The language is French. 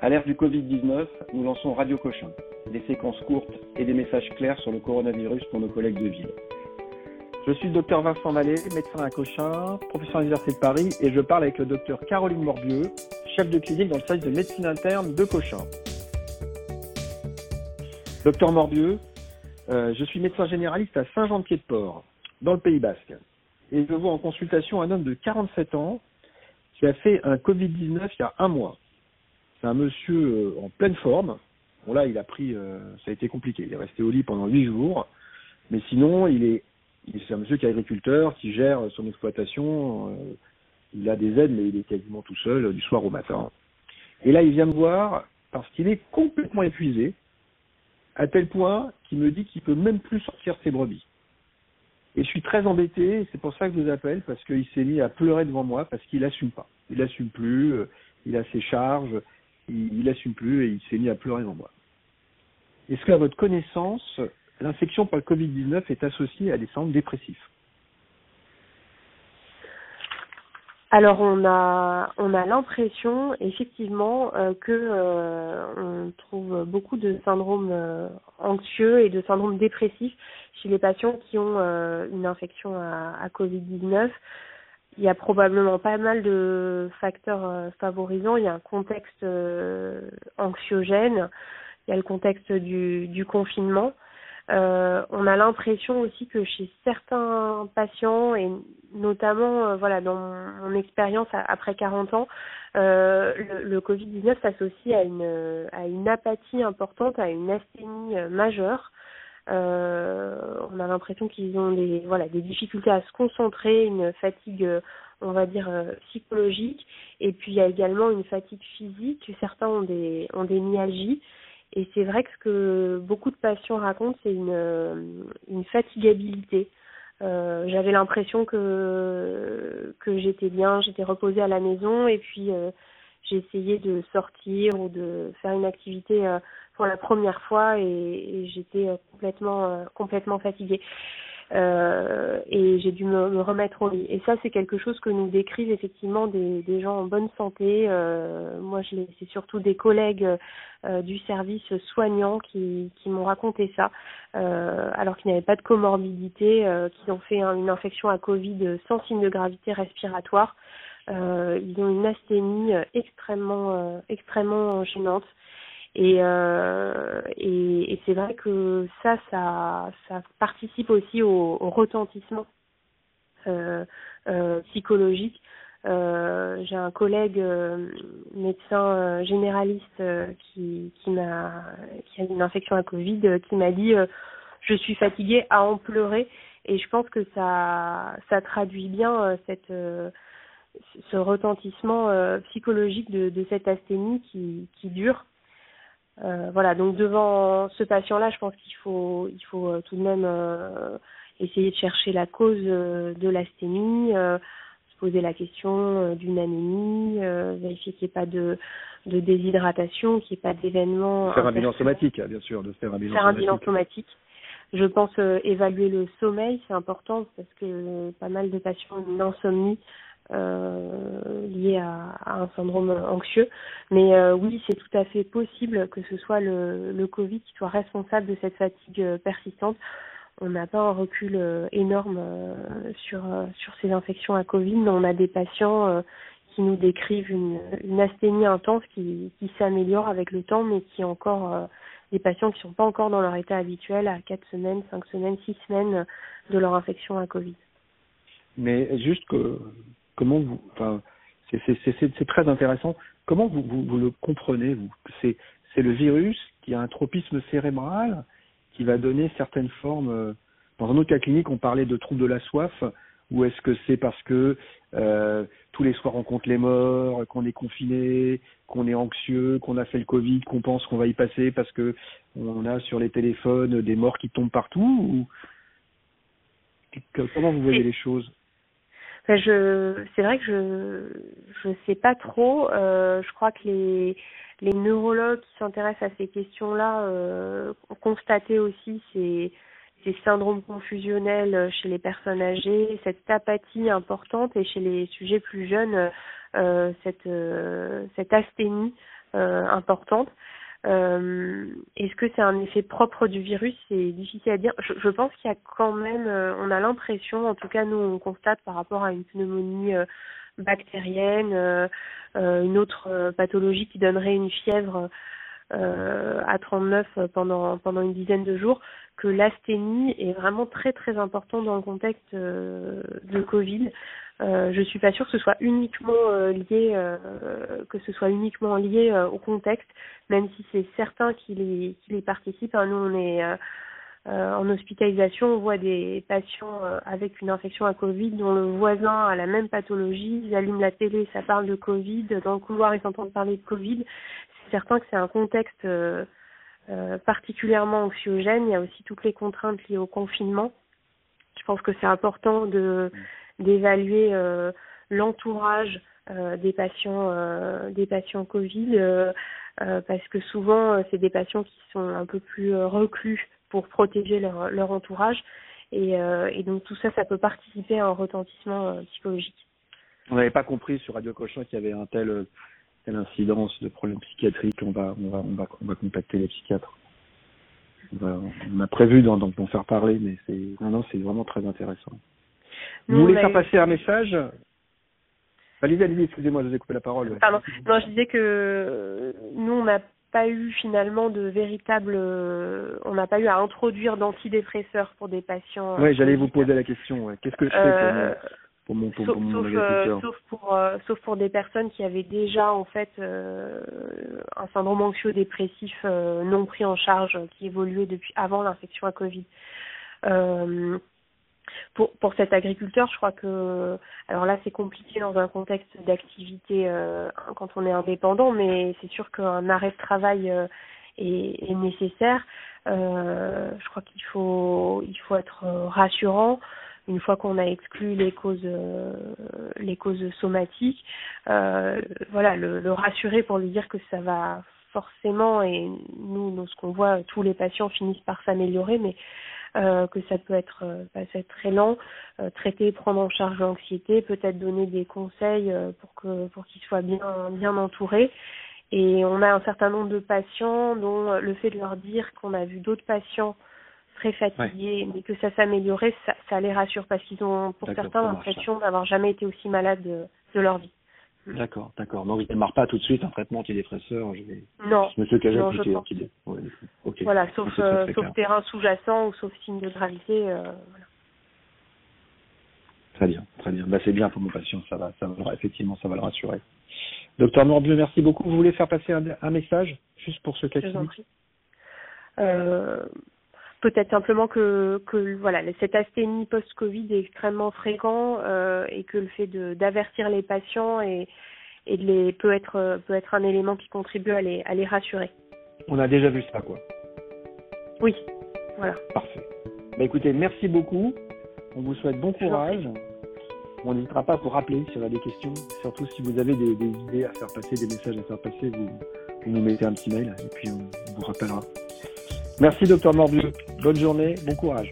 À l'ère du Covid-19, nous lançons Radio Cochin, des séquences courtes et des messages clairs sur le coronavirus pour nos collègues de ville. Je suis le docteur Vincent Mallet, médecin à Cochin, professeur à l'Université de Paris, et je parle avec le docteur Caroline Morbieux, chef de clinique dans le service de médecine interne de Cochin. Docteur Morbieux, euh, je suis médecin généraliste à Saint-Jean-de-Pied-de-Port, dans le Pays Basque. Et je vois en consultation un homme de 47 ans qui a fait un Covid-19 il y a un mois. C'est un monsieur euh, en pleine forme. Bon là, il a pris, euh, ça a été compliqué. Il est resté au lit pendant huit jours. Mais sinon, il est, c'est un monsieur qui est agriculteur, qui gère son exploitation. il a des aides, mais il est quasiment tout seul du soir au matin. Et là, il vient me voir parce qu'il est complètement épuisé à tel point qu'il me dit qu'il peut même plus sortir ses brebis. Et je suis très embêté, c'est pour ça que je vous appelle, parce qu'il s'est mis à pleurer devant moi, parce qu'il assume pas. Il assume plus, euh, il a ses charges, il, il assume plus et il s'est mis à pleurer devant moi. Est-ce qu'à votre connaissance, l'infection par le Covid-19 est associée à des symptômes dépressifs? Alors on a on a l'impression effectivement euh, que euh, on trouve beaucoup de syndromes euh, anxieux et de syndromes dépressifs chez les patients qui ont une infection à Covid-19. Il y a probablement pas mal de facteurs favorisants. Il y a un contexte anxiogène, il y a le contexte du, du confinement. Euh, on a l'impression aussi que chez certains patients et notamment euh, voilà dans mon, expérience après 40 ans, euh, le, le Covid-19 s'associe à une à une apathie importante, à une asthénie majeure. On a l'impression qu'ils ont des voilà des difficultés à se concentrer, une fatigue on va dire psychologique. Et puis il y a également une fatigue physique. Certains ont des ont des myalgies. Et c'est vrai que ce que beaucoup de patients racontent, c'est une, euh, une fatigabilité. Euh, j'avais l'impression que que j'étais bien, j'étais reposée à la maison. Et puis euh, j'ai essayé de sortir ou de faire une activité euh, pour la première fois et, j'étais complètement complètement fatiguée. Euh, et j'ai dû me, me, remettre au lit. Et ça, c'est quelque chose que nous décrivent effectivement des, gens en bonne santé. Euh, moi, je c'est surtout des collègues euh, du service soignant qui, m'ont raconté ça, euh, alors qu'ils n'avaient pas de comorbidité, euh, qui ont fait une infection à Covid sans signe de gravité respiratoire. Ils ont une asthénie extrêmement extrêmement gênante et, euh, c'est vrai que ça, ça, participe aussi au, retentissement euh, euh, psychologique. Euh, j'ai un collègue euh, médecin euh, généraliste qui, qui m'a qui a une infection à Covid qui m'a dit je suis fatiguée à en pleurer et je pense que ça ça traduit bien cette ce retentissement psychologique de, de cette asthénie qui, qui dure euh, voilà, donc devant ce patient-là, je pense qu'il faut, il faut euh, tout de même euh, essayer de chercher la cause de l'asthénie, se poser la question d'une anémie, vérifier qu'il n'y ait pas de, de déshydratation, qu'il n'y ait pas d'événement. Faire un bilan somatique, bien sûr, de faire un bilan faire somatique. un bilan somatique. Je pense évaluer le sommeil, c'est important parce que pas mal de patients ont une insomnie euh, à, un syndrome anxieux. Mais euh, oui, c'est tout à fait possible que ce soit le, Covid qui soit responsable de cette fatigue euh, persistante. On n'a pas un recul euh, énorme sur sur ces infections à Covid, mais on a des patients qui nous décrivent une, une asthénie intense qui, qui s'améliore avec le temps, mais qui encore des patients qui sont pas encore dans leur état habituel à 4 semaines, 5 semaines, 6 semaines de leur infection à Covid. Mais juste que comment vous, enfin, c'est très intéressant. Comment vous, vous, vous le comprenez vous? C'est c'est le virus qui a un tropisme cérébral qui va donner certaines formes. Euh, dans un autre cas clinique, on parlait de troubles de la soif. Ou est-ce que c'est parce que euh, tous les soirs on compte les morts, qu'on est confiné, qu'on est anxieux, qu'on a fait le Covid, qu'on pense qu'on va y passer parce que on a sur les téléphones des morts qui tombent partout ou? Comment vous voyez les choses? Je, c'est vrai que je, je sais pas trop. Euh, je crois que les, les neurologues qui s'intéressent à ces questions-là euh, ont constaté aussi ces, ces syndromes confusionnels chez les personnes âgées, cette apathie importante et chez les sujets plus jeunes, euh, cette, euh, cette asthénie importante. Est-ce que c'est un effet propre du virus? C'est difficile à dire. Je, je pense qu'il y a quand même, on a l'impression, en tout cas nous on constate par rapport à une pneumonie bactérienne, une autre pathologie qui donnerait une fièvre euh, à 39 pendant pendant une dizaine de jours que l'asthénie est vraiment très très important dans le contexte euh, de Covid. Euh, je suis pas sûre que ce soit uniquement euh, lié euh, que ce soit uniquement lié au contexte, même si c'est certain qu'il y, qu'il participe. Hein. Nous on est en hospitalisation, on voit des patients avec une infection à Covid dont le voisin a la même pathologie, ils allument la télé, ça parle de Covid, dans le couloir ils entendent parler de Covid certain que c'est un contexte euh, euh, particulièrement anxiogène. Il y a aussi toutes les contraintes liées au confinement. Je pense que c'est important de d'évaluer euh, l'entourage des patients des patients Covid parce que souvent c'est des patients qui sont un peu plus reclus pour protéger leur, leur entourage et, et, donc tout ça ça peut participer à un retentissement psychologique. On n'avait pas compris sur Radio Cochon qu'il y avait un tel l'incidence de problèmes psychiatriques, on va, on va, on va, on va contacter les psychiatres. On, a prévu d'en, faire parler, mais c'est, non, non, c'est vraiment très intéressant. Vous voulez faire passer un message? Allez, allez, excusez-moi, je vous ai coupé la parole. Pardon. Non, je disais que nous, on n'a pas eu finalement de véritable, on n'a pas eu à introduire d'antidépresseurs pour des patients. Oui, j'allais vous poser la question. Qu'est-ce que je fais euh, euh, sauf, pour euh, sauf, pour des personnes qui avaient déjà en fait euh, un syndrome anxio-dépressif non pris en charge qui évoluait depuis avant l'infection à Covid. pour pour cet agriculteur, je crois que alors là c'est compliqué dans un contexte d'activité quand on est indépendant, mais c'est sûr qu'un arrêt de travail est, est, nécessaire. je crois qu'il faut il faut être rassurant une fois qu'on a exclu les causes euh, les causes somatiques euh, voilà le, le, rassurer pour lui dire que ça va forcément et nous, nous ce qu'on voit tous les patients finissent par s'améliorer mais euh, que ça peut être, euh, bah, très lent, euh, traiter, prendre en charge l'anxiété, peut-être donner des conseils euh, pour que pour qu'ils soient bien bien entourés. Et on a un certain nombre de patients dont le fait de leur dire qu'on a vu d'autres patients très fatigués, mais que ça s'améliorait, ça, ça, les rassure parce qu'ils ont pour certains l'impression d'avoir jamais été aussi malades de, leur vie. Mm. D'accord, d'accord. Donc, il ne démarre pas tout de suite un traitement antidépresseur. Je vais... Non. Monsieur non, je pense. Qui... Voilà, sauf, euh, sauf terrain sous-jacent ou sauf signe de gravité. Euh, voilà. Très bien, très bien. Bah, c'est bien pour mon patient, ça va, ça va, effectivement, ça va le rassurer. Docteur Mordieu, merci beaucoup. Vous voulez faire passer un, un message, juste pour ce cas euh, peut-être simplement que, que voilà cette asthénie post-Covid est extrêmement fréquent euh, et que le fait de d'avertir les patients et, et de les peut être peut être un élément qui contribue à les à les rassurer. On a déjà vu ça quoi. Oui, voilà. Parfait. Bah écoutez, merci beaucoup. On vous souhaite bon courage. On n'hésitera pas à vous rappeler si on a des questions, surtout si vous avez des, des, idées à faire passer, des messages à faire passer, vous, vous nous mettez un petit mail et puis on vous rappellera. Merci, docteur Morbieux. Bonne journée, bon courage.